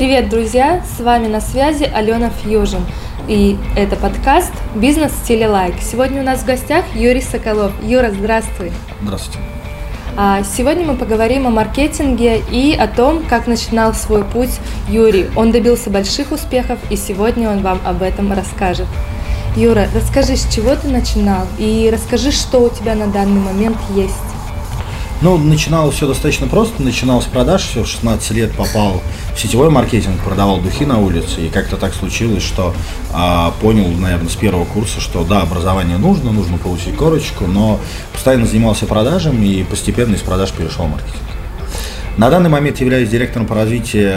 Привет, друзья! С вами на связи Алена Фьюжин. И это подкаст «Бизнес в стиле лайк». Сегодня у нас в гостях Юрий Соколов. Юра, здравствуй! Здравствуйте! А сегодня мы поговорим о маркетинге и о том, как начинал свой путь Юрий. Он добился больших успехов, и сегодня он вам об этом расскажет. Юра, расскажи, с чего ты начинал, и расскажи, что у тебя на данный момент есть. Ну, начиналось все достаточно просто. Начинал с продаж, все, в 16 лет попал в сетевой маркетинг, продавал духи на улице. И как-то так случилось, что а, понял, наверное, с первого курса, что да, образование нужно, нужно получить корочку, но постоянно занимался продажами и постепенно из продаж перешел в маркетинг. На данный момент являюсь директором по развитию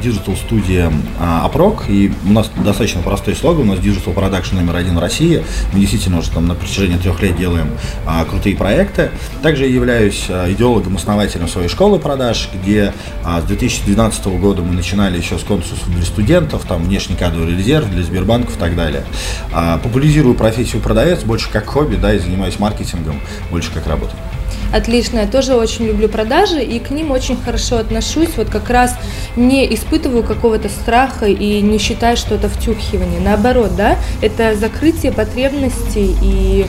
digital студии Апрок, и у нас достаточно простой слоган, у нас Digital Production номер один в России, мы действительно уже там на протяжении трех лет делаем а, крутые проекты. Также являюсь а, идеологом, основателем своей школы продаж, где а, с 2012 года мы начинали еще с конкурсов для студентов, там внешний кадровый резерв для Сбербанков и так далее. А, популяризирую профессию продавец больше как хобби, да, и занимаюсь маркетингом больше как работой отлично. Я тоже очень люблю продажи и к ним очень хорошо отношусь. Вот как раз не испытываю какого-то страха и не считаю, что это втюхивание. Наоборот, да, это закрытие потребностей и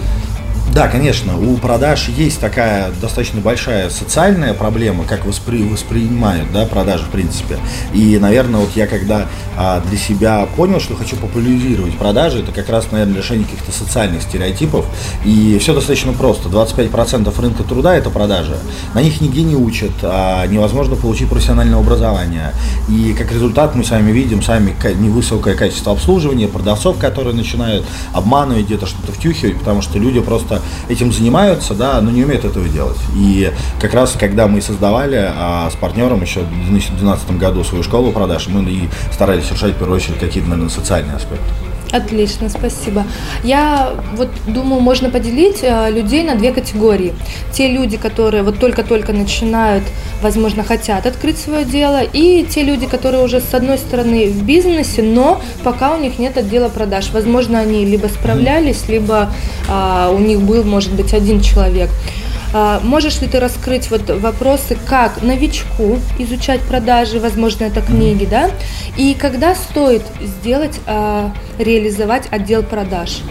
да, конечно, у продаж есть такая достаточно большая социальная проблема, как воспри, воспринимают да, продажи в принципе. И, наверное, вот я когда а, для себя понял, что хочу популяризировать продажи, это как раз, наверное, решение каких-то социальных стереотипов. И все достаточно просто. 25% рынка труда – это продажи. На них нигде не учат, а невозможно получить профессиональное образование. И как результат мы с вами видим сами невысокое качество обслуживания, продавцов, которые начинают обманывать, где-то что-то втюхивать, потому что люди просто этим занимаются, да, но не умеют этого делать. И как раз, когда мы создавали а, с партнером еще в 2012 году свою школу продаж, мы и старались решать, в первую очередь, какие-то, наверное, социальные аспекты. Отлично, спасибо. Я вот думаю, можно поделить э, людей на две категории. Те люди, которые вот только-только начинают, возможно, хотят открыть свое дело, и те люди, которые уже с одной стороны в бизнесе, но пока у них нет отдела продаж. Возможно, они либо справлялись, либо а, у них был, может быть, один человек. А, можешь ли ты раскрыть вот вопросы, как новичку изучать продажи, возможно, это книги, да, и когда стоит сделать, а, реализовать отдел продаж?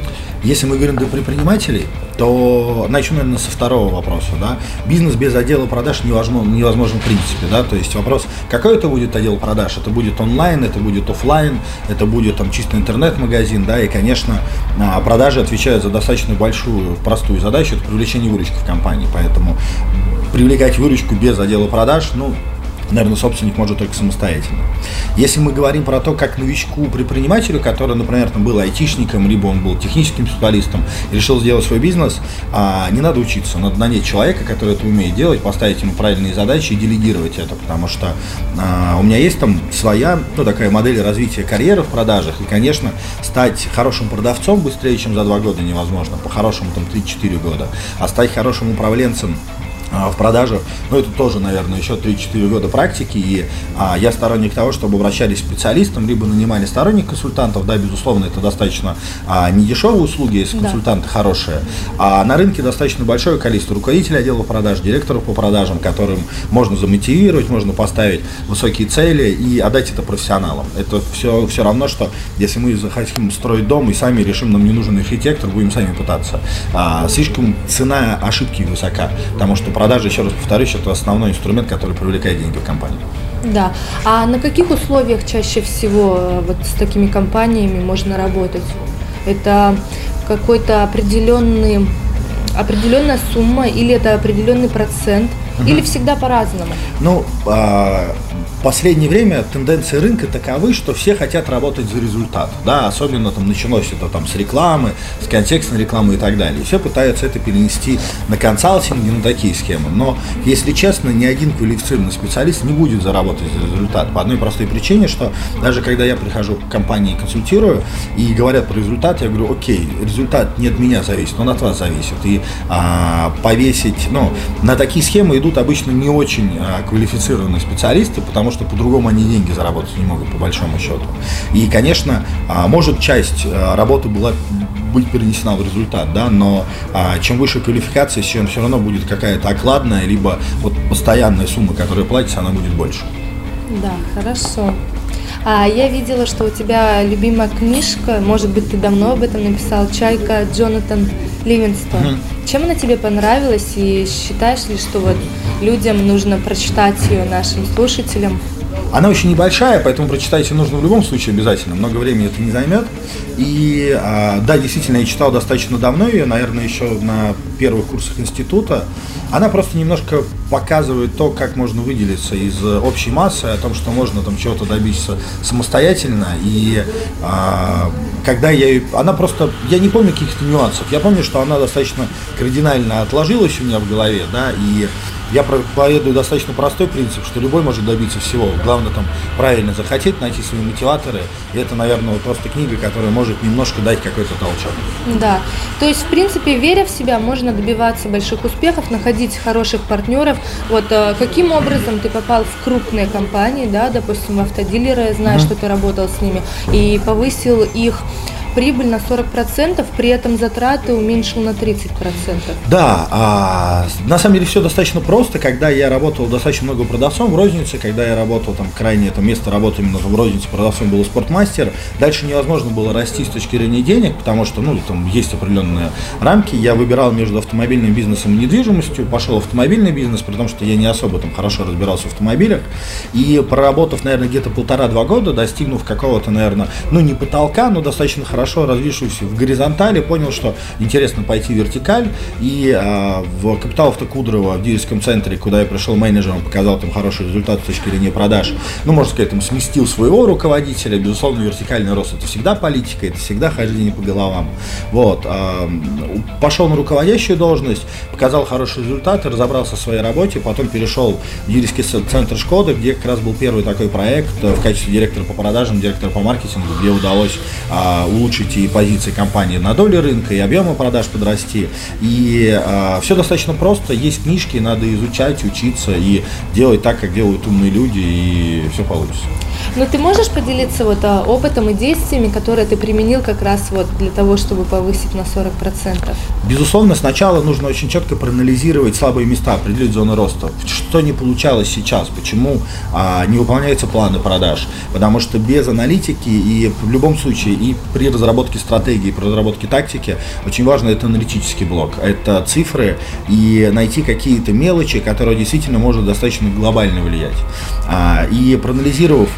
Если мы говорим для предпринимателей, то начну, наверное, со второго вопроса. Да? Бизнес без отдела продаж невозможен, невозможен в принципе. Да? То есть вопрос, какой это будет отдел продаж? Это будет онлайн, это будет офлайн, это будет там чисто интернет-магазин, да, и, конечно, а, продажи отвечают за достаточно большую, простую задачу, это привлечение выручки в компании. Поэтому привлекать выручку без отдела продаж, ну, наверное, собственник может только самостоятельно. Если мы говорим про то, как новичку предпринимателю, который, например, там, был айтишником, либо он был техническим специалистом решил сделать свой бизнес, а, не надо учиться, надо нанять человека, который это умеет делать, поставить ему правильные задачи и делегировать это, потому что а, у меня есть там своя, ну, такая модель развития карьеры в продажах, и, конечно, стать хорошим продавцом быстрее, чем за два года невозможно, по-хорошему там 3-4 года, а стать хорошим управленцем в продажах, ну это тоже, наверное, еще 3-4 года практики, и а, я сторонник того, чтобы обращались к специалистам, либо нанимали сторонних консультантов, да, безусловно, это достаточно а, недешевые услуги, если да. консультанты хорошие, а на рынке достаточно большое количество руководителей отдела продаж, директоров по продажам, которым можно замотивировать, можно поставить высокие цели и отдать это профессионалам. Это все, все равно, что если мы захотим строить дом и сами решим, нам не нужен архитектор, будем сами пытаться. А, слишком цена ошибки высока, потому что продажи, еще раз повторюсь, это основной инструмент, который привлекает деньги в компанию. Да. А на каких условиях чаще всего э, вот с такими компаниями можно работать? Это какой-то определенный определенная сумма или это определенный процент, угу. или всегда по-разному? Ну, а, в последнее время тенденции рынка таковы, что все хотят работать за результат, да, особенно там началось это там с рекламы, с контекстной рекламы и так далее. все пытаются это перенести на консалтинг и на такие схемы. Но, если честно, ни один квалифицированный специалист не будет заработать за результат по одной простой причине, что даже когда я прихожу к компании и консультирую и говорят про результат, я говорю, окей, результат не от меня зависит, он от вас зависит. И а, повесить, ну, на такие схемы идут обычно не очень а, квалифицированные специалисты, потому что по-другому они деньги заработать не могут, по большому счету. И, конечно, а, может часть а, работы была быть перенесена в результат, да, но а, чем выше квалификация, чем все равно будет какая-то окладная, либо вот постоянная сумма, которая платится, она будет больше. Да, хорошо. А я видела, что у тебя любимая книжка, может быть, ты давно об этом написал, «Чайка» Джонатан Ливинстон. Mm-hmm. Чем она тебе понравилась и считаешь ли, что вот людям нужно прочитать ее нашим слушателям? Она очень небольшая, поэтому прочитать ее нужно в любом случае обязательно. Много времени это не займет. И а, да, действительно, я читал достаточно давно ее, наверное, еще на первых курсах института. Она просто немножко показывает то, как можно выделиться из общей массы, о том, что можно там чего-то добиться самостоятельно. И а, когда я ее... Она просто... Я не помню каких-то нюансов. Я помню, что она достаточно кардинально отложилась у меня в голове, да, и я проповедую достаточно простой принцип, что любой может добиться всего. Главное там правильно захотеть, найти свои мотиваторы. И это, наверное, просто книга, которая может немножко дать какой-то толчок. Да. То есть, в принципе, веря в себя, можно добиваться больших успехов, находить хороших партнеров. Вот э, каким образом ты попал в крупные компании, да, допустим, в автодилеры, знаю, mm-hmm. что ты работал с ними, и повысил их прибыль на 40%, при этом затраты уменьшил на 30%. Да, а, на самом деле все достаточно просто. Когда я работал достаточно много продавцом в рознице, когда я работал там крайне, это место работы именно в рознице продавцом был спортмастер, дальше невозможно было расти с точки зрения денег, потому что, ну, там есть определенные рамки. Я выбирал между автомобильным бизнесом и недвижимостью, пошел в автомобильный бизнес, потому что я не особо там хорошо разбирался в автомобилях. И проработав, наверное, где-то полтора-два года, достигнув какого-то, наверное, ну, не потолка, но достаточно хорошо хорошо развившийся в горизонтали, понял, что интересно пойти в вертикаль. И э, в Капитал Автокудрово в дилерском центре, куда я пришел менеджером, показал там хороший результат с точки зрения продаж, ну, можно сказать, там сместил своего руководителя. Безусловно, вертикальный рост это всегда политика, это всегда хождение по головам. Вот. Э, пошел на руководящую должность, показал хорошие результаты, разобрался в своей работе, потом перешел в дилерский центр Шкоды, где как раз был первый такой проект в качестве директора по продажам, директора по маркетингу, где удалось э, улучшить улучшить и позиции компании на доле рынка, и объемы продаж подрасти. И э, все достаточно просто. Есть книжки, надо изучать, учиться и делать так, как делают умные люди, и все получится. Но ты можешь поделиться вот а, опытом и действиями, которые ты применил как раз вот для того, чтобы повысить на 40%? Безусловно, сначала нужно очень четко проанализировать слабые места, определить зоны роста. Что не получалось сейчас, почему а, не выполняются планы продаж. Потому что без аналитики и в любом случае и при разработке стратегии, при разработке тактики очень важно это аналитический блок. Это цифры и найти какие-то мелочи, которые действительно может достаточно глобально влиять. А, и проанализировав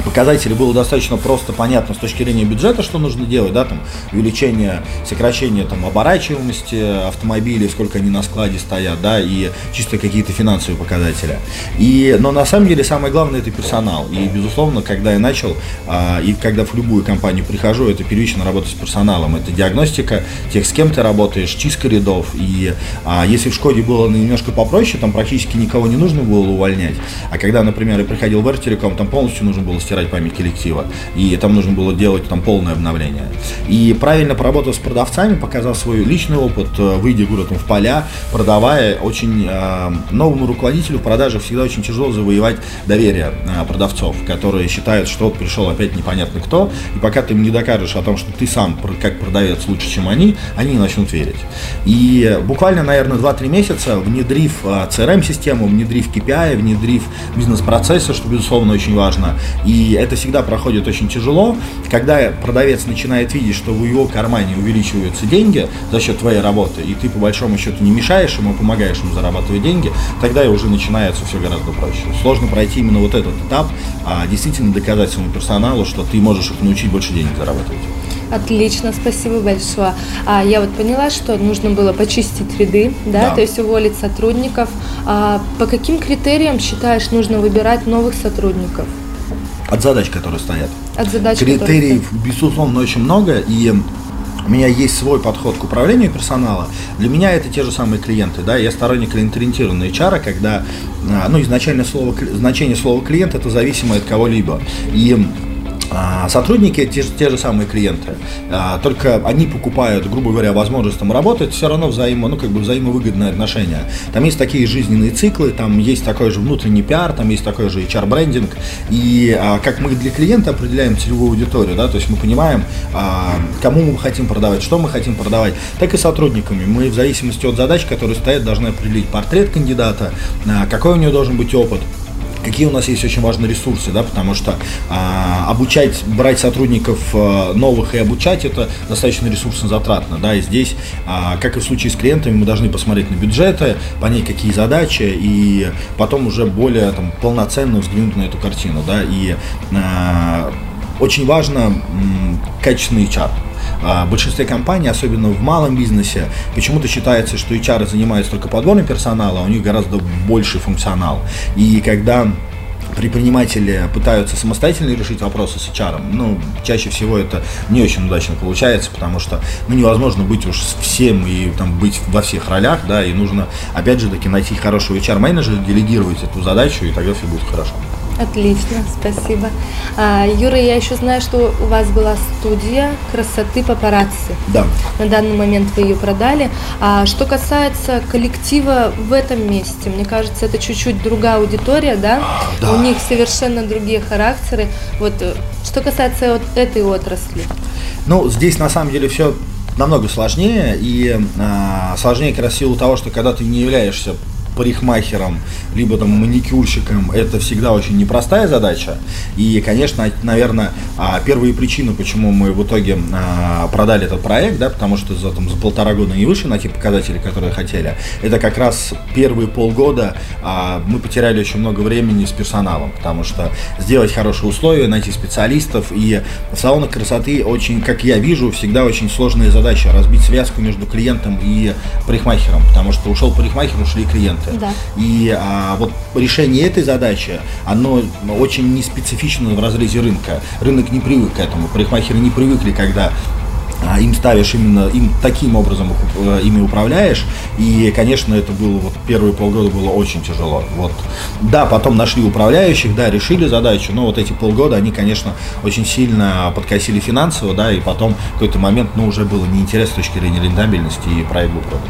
показатели было достаточно просто понятно с точки зрения бюджета, что нужно делать, да, там, увеличение, сокращение там, оборачиваемости автомобилей, сколько они на складе стоят, да, и чисто какие-то финансовые показатели. И, но на самом деле самое главное это персонал. И, безусловно, когда я начал, а, и когда в любую компанию прихожу, это первично работа с персоналом, это диагностика тех, с кем ты работаешь, чистка рядов. И а, если в Шкоде было немножко попроще, там практически никого не нужно было увольнять. А когда, например, я приходил в Эртериком, там полностью нужно было стирать память коллектива. И там нужно было делать там полное обновление. И правильно поработав с продавцами, показал свой личный опыт, э, выйдя городом в поля, продавая очень э, новому руководителю в продаже всегда очень тяжело завоевать доверие э, продавцов, которые считают, что пришел опять непонятно кто, и пока ты им не докажешь о том, что ты сам как продавец лучше, чем они, они не начнут верить. И буквально, наверное, 2-3 месяца, внедрив э, CRM-систему, внедрив KPI, внедрив бизнес-процессы, что, безусловно, очень важно, и и это всегда проходит очень тяжело. Когда продавец начинает видеть, что в его кармане увеличиваются деньги за счет твоей работы, и ты по большому счету не мешаешь ему, помогаешь ему зарабатывать деньги, тогда и уже начинается все гораздо проще. Сложно пройти именно вот этот этап, а действительно доказать своему персоналу, что ты можешь их научить больше денег зарабатывать. Отлично, спасибо большое. А я вот поняла, что нужно было почистить ряды, да, да. то есть уволить сотрудников. А по каким критериям считаешь нужно выбирать новых сотрудников? От задач, которые стоят. От задач, Критериев, которые... безусловно, очень много, и у меня есть свой подход к управлению персонала. Для меня это те же самые клиенты. Да? Я сторонник клиенториентированного HR, когда а, ну, изначально слово, значение слова клиент это зависимо от кого-либо. И сотрудники те, те же самые клиенты, а, только они покупают, грубо говоря, возможность там работать, все равно взаимо, ну, как бы взаимовыгодное отношение. Там есть такие жизненные циклы, там есть такой же внутренний пиар, там есть такой же HR-брендинг, и а, как мы для клиента определяем целевую аудиторию, да, то есть мы понимаем, кому мы хотим продавать, что мы хотим продавать, так и сотрудниками. Мы в зависимости от задач, которые стоят, должны определить портрет кандидата, какой у него должен быть опыт, какие у нас есть очень важные ресурсы, да, потому что а, обучать, брать сотрудников а, новых и обучать это достаточно ресурсно затратно, да, и здесь, а, как и в случае с клиентами, мы должны посмотреть на бюджеты, понять, какие задачи, и потом уже более там, полноценно взглянуть на эту картину, да, и а, очень важно м, качественный чат. А, в большинстве компаний, особенно в малом бизнесе, почему-то считается, что HR занимаются только подбором персонала, а у них гораздо больший функционал. И когда предприниматели пытаются самостоятельно решить вопросы с HR, ну, чаще всего это не очень удачно получается, потому что, ну, невозможно быть уж всем и там быть во всех ролях, да, и нужно, опять же таки, найти хорошего HR-менеджера, делегировать эту задачу, и тогда все будет хорошо. Отлично, спасибо. А, Юра, я еще знаю, что у вас была студия красоты папарацци. Да. На данный момент вы ее продали. А что касается коллектива в этом месте, мне кажется, это чуть-чуть другая аудитория, да? Да. У них совершенно другие характеры. Вот э, что касается вот этой отрасли. Ну, здесь на самом деле все намного сложнее, и а, сложнее как раз в силу того, что когда ты не являешься парикмахером, либо там маникюрщиком, это всегда очень непростая задача. И, конечно, наверное, а, первые причины, почему мы в итоге а, продали этот проект, да, потому что за, там, за полтора года не вышли на те показатели, которые хотели, это как раз первые полгода а, мы потеряли очень много времени с персоналом, потому что сделать хорошие условия, найти специалистов, и в салонах красоты очень, как я вижу, всегда очень сложная задача разбить связку между клиентом и парикмахером, потому что ушел парикмахер, ушли клиенты. Да. И а, вот решение этой задачи, оно очень не специфично в разрезе рынка. Рынок не привык к этому. Парикмахеры не привыкли, когда а, им ставишь именно, им таким образом их, э, ими управляешь. И, конечно, это было вот первые полгода было очень тяжело. Вот. Да, потом нашли управляющих, да, решили задачу, но вот эти полгода, они, конечно, очень сильно подкосили финансово, да, и потом в какой-то момент, ну, уже было неинтересно с точки зрения рентабельности, и проект был продан.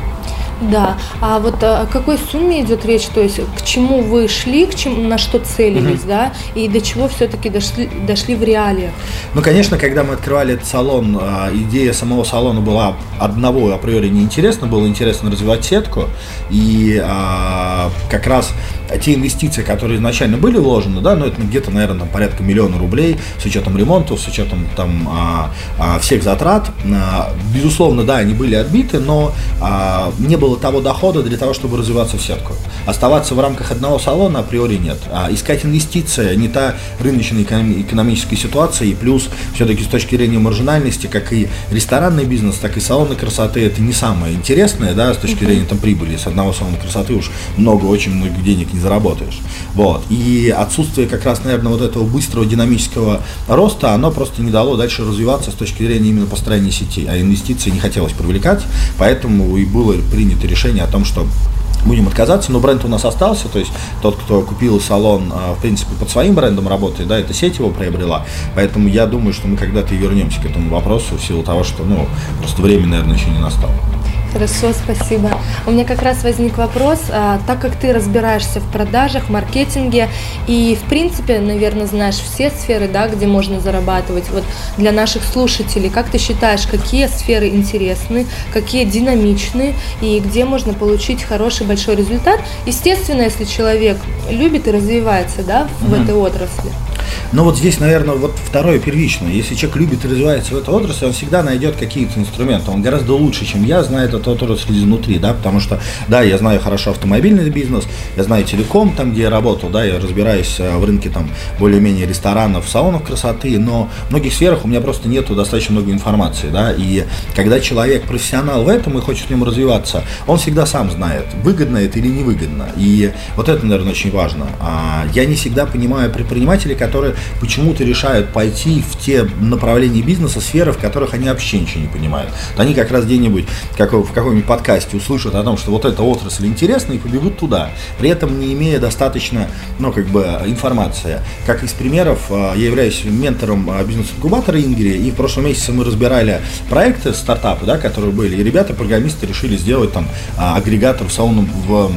Да. А вот о какой сумме идет речь? То есть к чему вы шли, к чему, на что целились, да? И до чего все-таки дошли, дошли в реалиях? Ну, конечно, когда мы открывали этот салон, а, идея самого салона была одного априори неинтересно, было интересно развивать сетку. И а, как раз те инвестиции, которые изначально были вложены, да, ну это где-то, наверное, там, порядка миллиона рублей с учетом ремонтов, с учетом там а, а, всех затрат. А, безусловно, да, они были отбиты, но а, не было того дохода для того, чтобы развиваться в сетку. Оставаться в рамках одного салона априори нет. А искать инвестиции не та рыночная экономи- экономическая ситуация, и плюс все-таки с точки зрения маржинальности, как и ресторанный бизнес, так и салоны красоты, это не самое интересное, да, с точки зрения там прибыли. С одного салона красоты уж много, очень много денег не заработаешь. Вот. И отсутствие как раз, наверное, вот этого быстрого динамического роста, оно просто не дало дальше развиваться с точки зрения именно построения сети. А инвестиции не хотелось привлекать, поэтому и было принято решение о том, что будем отказаться, но бренд у нас остался, то есть тот, кто купил салон, а, в принципе, под своим брендом работает, да, эта сеть его приобрела, поэтому я думаю, что мы когда-то вернемся к этому вопросу в силу того, что, ну, просто время, наверное, еще не настало. Хорошо, спасибо. У меня как раз возник вопрос, а, так как ты разбираешься в продажах, маркетинге и, в принципе, наверное, знаешь все сферы, да, где можно зарабатывать. Вот для наших слушателей, как ты считаешь, какие сферы интересны, какие динамичны и где можно получить хороший большой результат? Естественно, если человек любит и развивается, да, в Мгм. этой отрасли. Но вот здесь, наверное, вот второе первичное. Если человек любит и развивается в этой отрасли, он всегда найдет какие-то инструменты. Он гораздо лучше, чем я, знает эту отрасль изнутри, да, потому что, да, я знаю хорошо автомобильный бизнес, я знаю телеком, там, где я работал, да, я разбираюсь э, в рынке, там, более-менее ресторанов, салонов красоты, но в многих сферах у меня просто нету достаточно много информации, да, и когда человек профессионал в этом и хочет в нем развиваться, он всегда сам знает, выгодно это или невыгодно, и вот это, наверное, очень важно. А я не всегда понимаю предпринимателей, которые почему-то решают пойти в те направления бизнеса, сферы, в которых они вообще ничего не понимают. Они как раз где-нибудь, как в каком-нибудь подкасте услышат о том, что вот эта отрасль интересна, и побегут туда, при этом не имея достаточно, ну, как бы, информации. Как из примеров, а, я являюсь ментором а, бизнес-инкубатора Ингри, и в прошлом месяце мы разбирали проекты, стартапы, да, которые были, и ребята, программисты, решили сделать там а, агрегатор в салоном в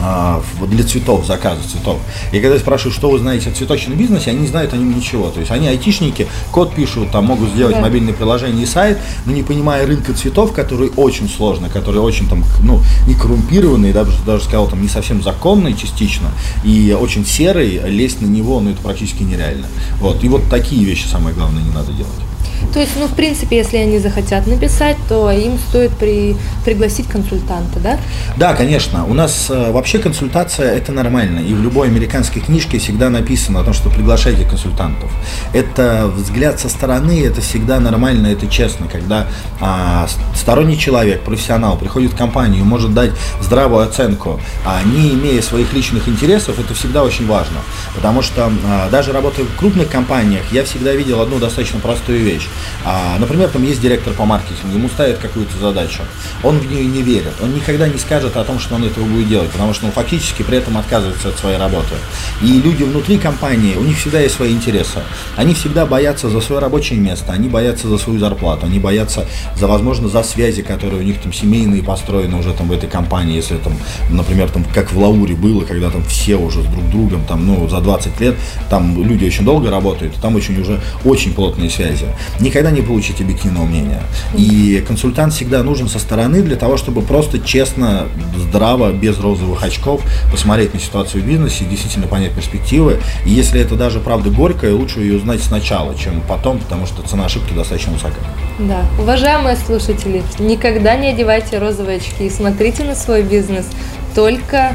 а, для цветов, заказа цветов. И когда я спрашиваю, что вы знаете о цветочном бизнесе, они не знают о нем ничего. То есть они айтишники, код пишут, там могут сделать да. мобильное приложение и сайт, но не понимая рынка цветов, который очень сложный, который очень там, ну, не коррумпированный, даже, даже сказал, там, не совсем законный частично, и очень серый, лезть на него, ну, это практически нереально. Вот. И вот такие вещи самое главное не надо делать. То есть, ну, в принципе, если они захотят написать, то им стоит при, пригласить консультанта, да? Да, конечно. У нас э, вообще консультация – это нормально. И в любой американской книжке всегда написано о том, что приглашайте консультантов. Это взгляд со стороны, это всегда нормально, это честно. Когда а, сторонний человек, профессионал приходит в компанию, может дать здравую оценку, а не имея своих личных интересов, это всегда очень важно. Потому что а, даже работая в крупных компаниях, я всегда видел одну достаточно простую вещь. А, например, там есть директор по маркетингу, ему ставят какую-то задачу, он в нее не верит, он никогда не скажет о том, что он этого будет делать, потому что он фактически при этом отказывается от своей работы. И люди внутри компании, у них всегда есть свои интересы. Они всегда боятся за свое рабочее место, они боятся за свою зарплату, они боятся за, возможно, за связи, которые у них там семейные построены уже там в этой компании, если там, например, там как в Лауре было, когда там все уже с друг другом, там, ну, за 20 лет, там люди очень долго работают, там очень уже очень плотные связи никогда не получите объективного мнения. И консультант всегда нужен со стороны для того, чтобы просто честно, здраво, без розовых очков посмотреть на ситуацию в бизнесе, действительно понять перспективы. И если это даже правда горькая, лучше ее узнать сначала, чем потом, потому что цена ошибки достаточно высока. Да. Уважаемые слушатели, никогда не одевайте розовые очки и смотрите на свой бизнес только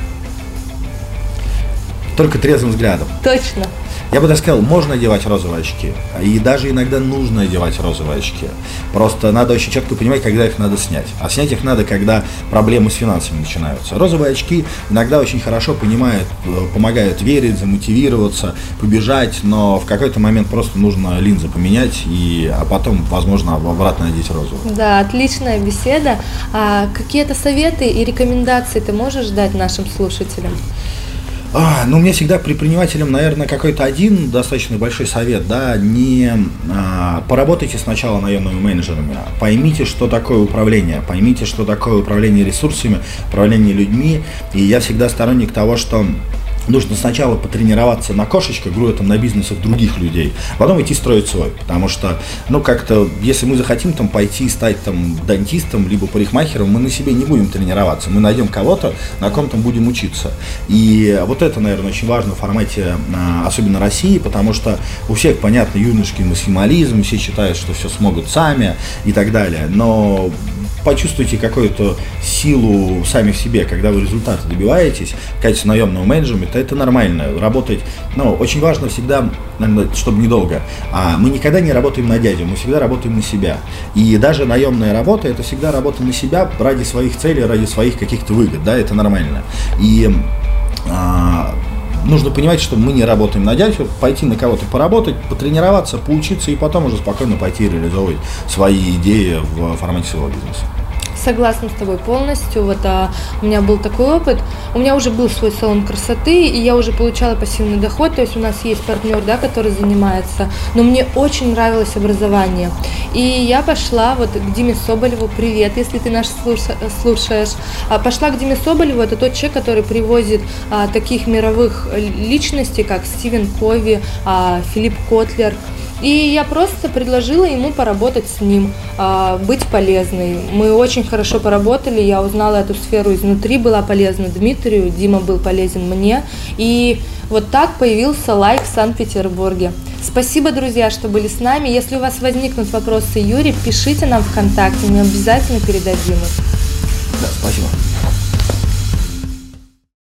только трезвым взглядом. Точно. Я бы даже сказал, можно одевать розовые очки. И даже иногда нужно одевать розовые очки. Просто надо очень четко понимать, когда их надо снять. А снять их надо, когда проблемы с финансами начинаются. Розовые очки иногда очень хорошо понимают, э, помогают верить, замотивироваться, побежать, но в какой-то момент просто нужно линзы поменять, и, а потом, возможно, обратно одеть розовую. Да, отличная беседа. А какие-то советы и рекомендации ты можешь дать нашим слушателям? А, ну, мне всегда предпринимателям, наверное, какой-то один достаточно большой совет, да, не а, поработайте сначала наемными менеджерами, поймите, что такое управление, поймите, что такое управление ресурсами, управление людьми, и я всегда сторонник того, что нужно сначала потренироваться на кошечках, говорю там на бизнесах других людей, потом идти строить свой. Потому что, ну, как-то, если мы захотим там пойти стать там дантистом, либо парикмахером, мы на себе не будем тренироваться. Мы найдем кого-то, на ком там будем учиться. И вот это, наверное, очень важно в формате, а, особенно России, потому что у всех, понятно, юношеский максимализм, все считают, что все смогут сами и так далее. Но почувствуйте какую-то силу сами в себе, когда вы результаты добиваетесь в качестве наемного менеджмента, это нормально. Работать, ну, очень важно всегда, чтобы недолго, а мы никогда не работаем на дядю, мы всегда работаем на себя. И даже наемная работа, это всегда работа на себя ради своих целей, ради своих каких-то выгод, да, это нормально. И а, нужно понимать, что мы не работаем на дядю, пойти на кого-то поработать, потренироваться, поучиться и потом уже спокойно пойти реализовывать свои идеи в формате своего бизнеса. Согласна с тобой полностью. Вот а, у меня был такой опыт. У меня уже был свой салон красоты, и я уже получала пассивный доход. То есть у нас есть партнер, да, который занимается. Но мне очень нравилось образование. И я пошла вот к Диме Соболеву. Привет, если ты наш слушаешь. А, пошла к Диме Соболеву. Это тот человек, который привозит а, таких мировых личностей, как Стивен Кови, а, Филипп Котлер. И я просто предложила ему поработать с ним, а, быть полезной. Мы очень хорошо поработали, я узнала эту сферу изнутри, была полезна Дмитрию, Дима был полезен мне. И вот так появился лайк в Санкт-Петербурге. Спасибо, друзья, что были с нами. Если у вас возникнут вопросы Юрий, пишите нам ВКонтакте, мы обязательно передадим их. Да, спасибо.